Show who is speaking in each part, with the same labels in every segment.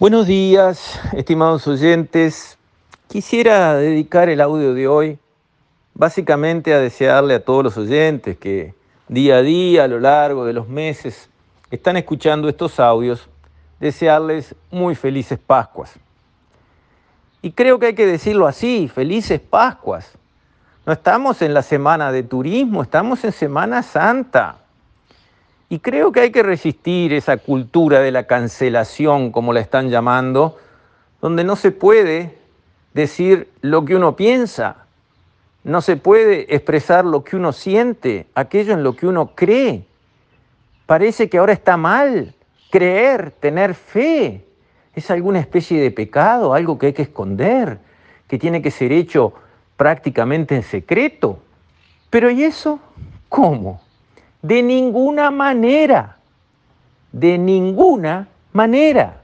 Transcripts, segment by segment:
Speaker 1: Buenos días, estimados oyentes. Quisiera dedicar el audio de hoy básicamente a desearle a todos los oyentes que día a día, a lo largo de los meses, están escuchando estos audios, desearles muy felices Pascuas. Y creo que hay que decirlo así, felices Pascuas. No estamos en la semana de turismo, estamos en Semana Santa. Y creo que hay que resistir esa cultura de la cancelación, como la están llamando, donde no se puede decir lo que uno piensa, no se puede expresar lo que uno siente, aquello en lo que uno cree. Parece que ahora está mal creer, tener fe. Es alguna especie de pecado, algo que hay que esconder, que tiene que ser hecho prácticamente en secreto. Pero ¿y eso? ¿Cómo? De ninguna manera. De ninguna manera.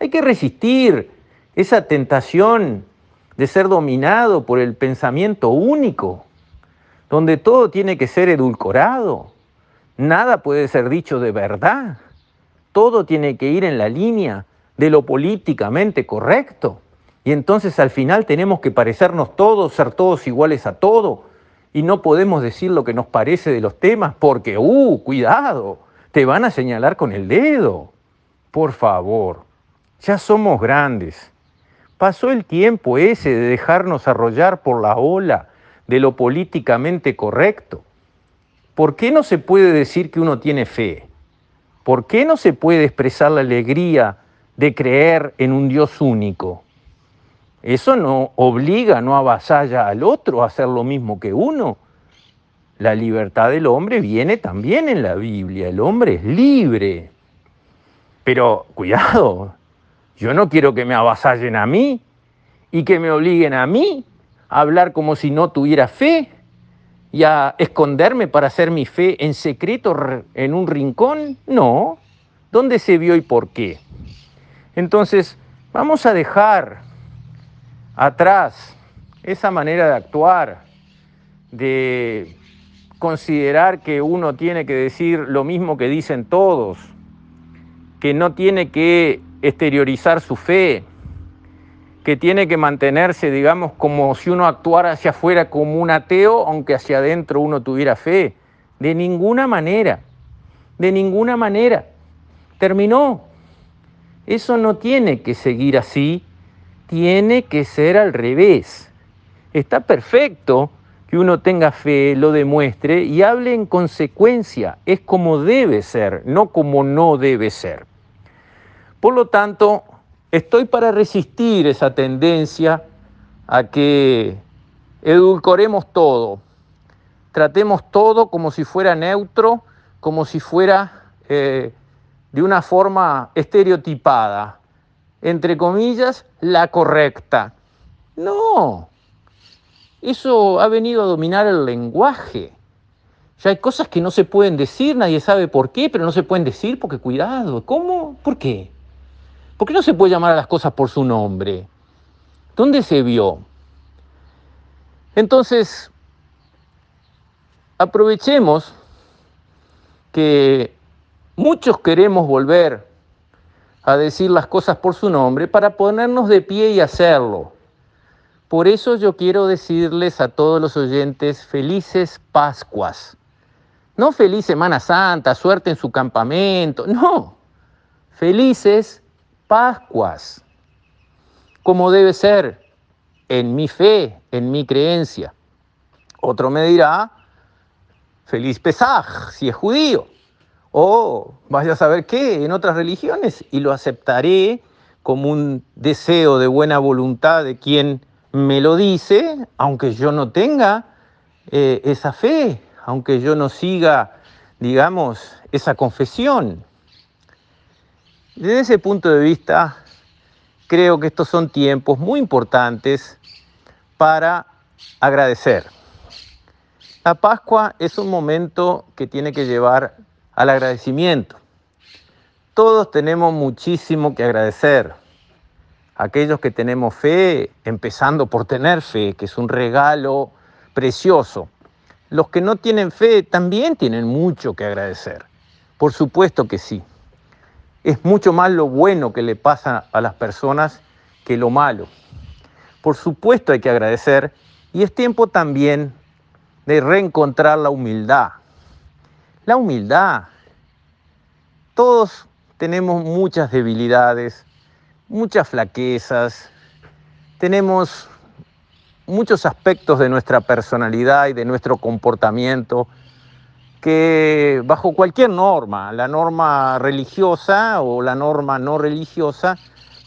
Speaker 1: Hay que resistir esa tentación de ser dominado por el pensamiento único, donde todo tiene que ser edulcorado, nada puede ser dicho de verdad, todo tiene que ir en la línea de lo políticamente correcto. Y entonces al final tenemos que parecernos todos, ser todos iguales a todo, y no podemos decir lo que nos parece de los temas porque, uh, cuidado, te van a señalar con el dedo. Por favor, ya somos grandes. Pasó el tiempo ese de dejarnos arrollar por la ola de lo políticamente correcto. ¿Por qué no se puede decir que uno tiene fe? ¿Por qué no se puede expresar la alegría de creer en un Dios único? Eso no obliga, no avasalla al otro a hacer lo mismo que uno. La libertad del hombre viene también en la Biblia. El hombre es libre. Pero cuidado, yo no quiero que me avasallen a mí y que me obliguen a mí a hablar como si no tuviera fe y a esconderme para hacer mi fe en secreto en un rincón. No. ¿Dónde se vio y por qué? Entonces, vamos a dejar atrás esa manera de actuar, de considerar que uno tiene que decir lo mismo que dicen todos, que no tiene que exteriorizar su fe, que tiene que mantenerse, digamos, como si uno actuara hacia afuera como un ateo, aunque hacia adentro uno tuviera fe. De ninguna manera, de ninguna manera. Terminó. Eso no tiene que seguir así tiene que ser al revés. Está perfecto que uno tenga fe, lo demuestre y hable en consecuencia. Es como debe ser, no como no debe ser. Por lo tanto, estoy para resistir esa tendencia a que edulcoremos todo, tratemos todo como si fuera neutro, como si fuera eh, de una forma estereotipada entre comillas, la correcta. No, eso ha venido a dominar el lenguaje. Ya hay cosas que no se pueden decir, nadie sabe por qué, pero no se pueden decir porque cuidado. ¿Cómo? ¿Por qué? ¿Por qué no se puede llamar a las cosas por su nombre? ¿Dónde se vio? Entonces, aprovechemos que muchos queremos volver a decir las cosas por su nombre para ponernos de pie y hacerlo. Por eso yo quiero decirles a todos los oyentes felices Pascuas. No feliz Semana Santa, suerte en su campamento, no. Felices Pascuas. Como debe ser, en mi fe, en mi creencia. Otro me dirá, feliz Pesaj, si es judío o vaya a saber qué en otras religiones y lo aceptaré como un deseo de buena voluntad de quien me lo dice, aunque yo no tenga eh, esa fe, aunque yo no siga, digamos, esa confesión. Desde ese punto de vista, creo que estos son tiempos muy importantes para agradecer. La Pascua es un momento que tiene que llevar al agradecimiento. Todos tenemos muchísimo que agradecer. Aquellos que tenemos fe, empezando por tener fe, que es un regalo precioso. Los que no tienen fe también tienen mucho que agradecer. Por supuesto que sí. es mucho más lo bueno que le pasa a las personas que lo malo. Por supuesto hay que agradecer y es tiempo también de reencontrar la humildad. La humildad. Todos tenemos muchas debilidades, muchas flaquezas, tenemos muchos aspectos de nuestra personalidad y de nuestro comportamiento que bajo cualquier norma, la norma religiosa o la norma no religiosa,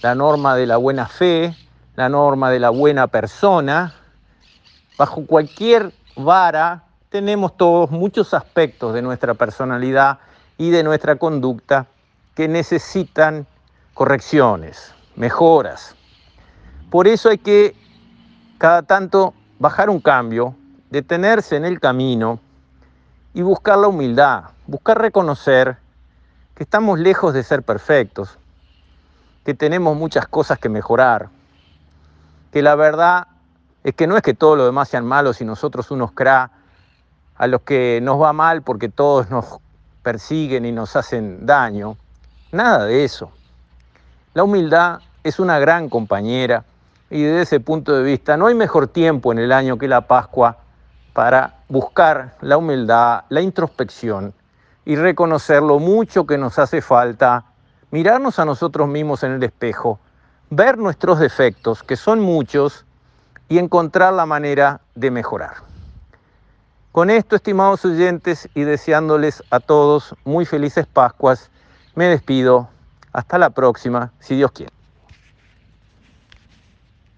Speaker 1: la norma de la buena fe, la norma de la buena persona, bajo cualquier vara tenemos todos muchos aspectos de nuestra personalidad y de nuestra conducta que necesitan correcciones, mejoras. Por eso hay que cada tanto bajar un cambio, detenerse en el camino, y buscar la humildad, buscar reconocer que estamos lejos de ser perfectos, que tenemos muchas cosas que mejorar, que la verdad es que no es que todos los demás sean malos y nosotros unos cra a los que nos va mal porque todos nos persiguen y nos hacen daño. Nada de eso. La humildad es una gran compañera y desde ese punto de vista no hay mejor tiempo en el año que la Pascua para buscar la humildad, la introspección y reconocer lo mucho que nos hace falta, mirarnos a nosotros mismos en el espejo, ver nuestros defectos, que son muchos, y encontrar la manera de mejorar. Con esto, estimados oyentes, y deseándoles a todos muy felices Pascuas, me despido. Hasta la próxima, si Dios quiere.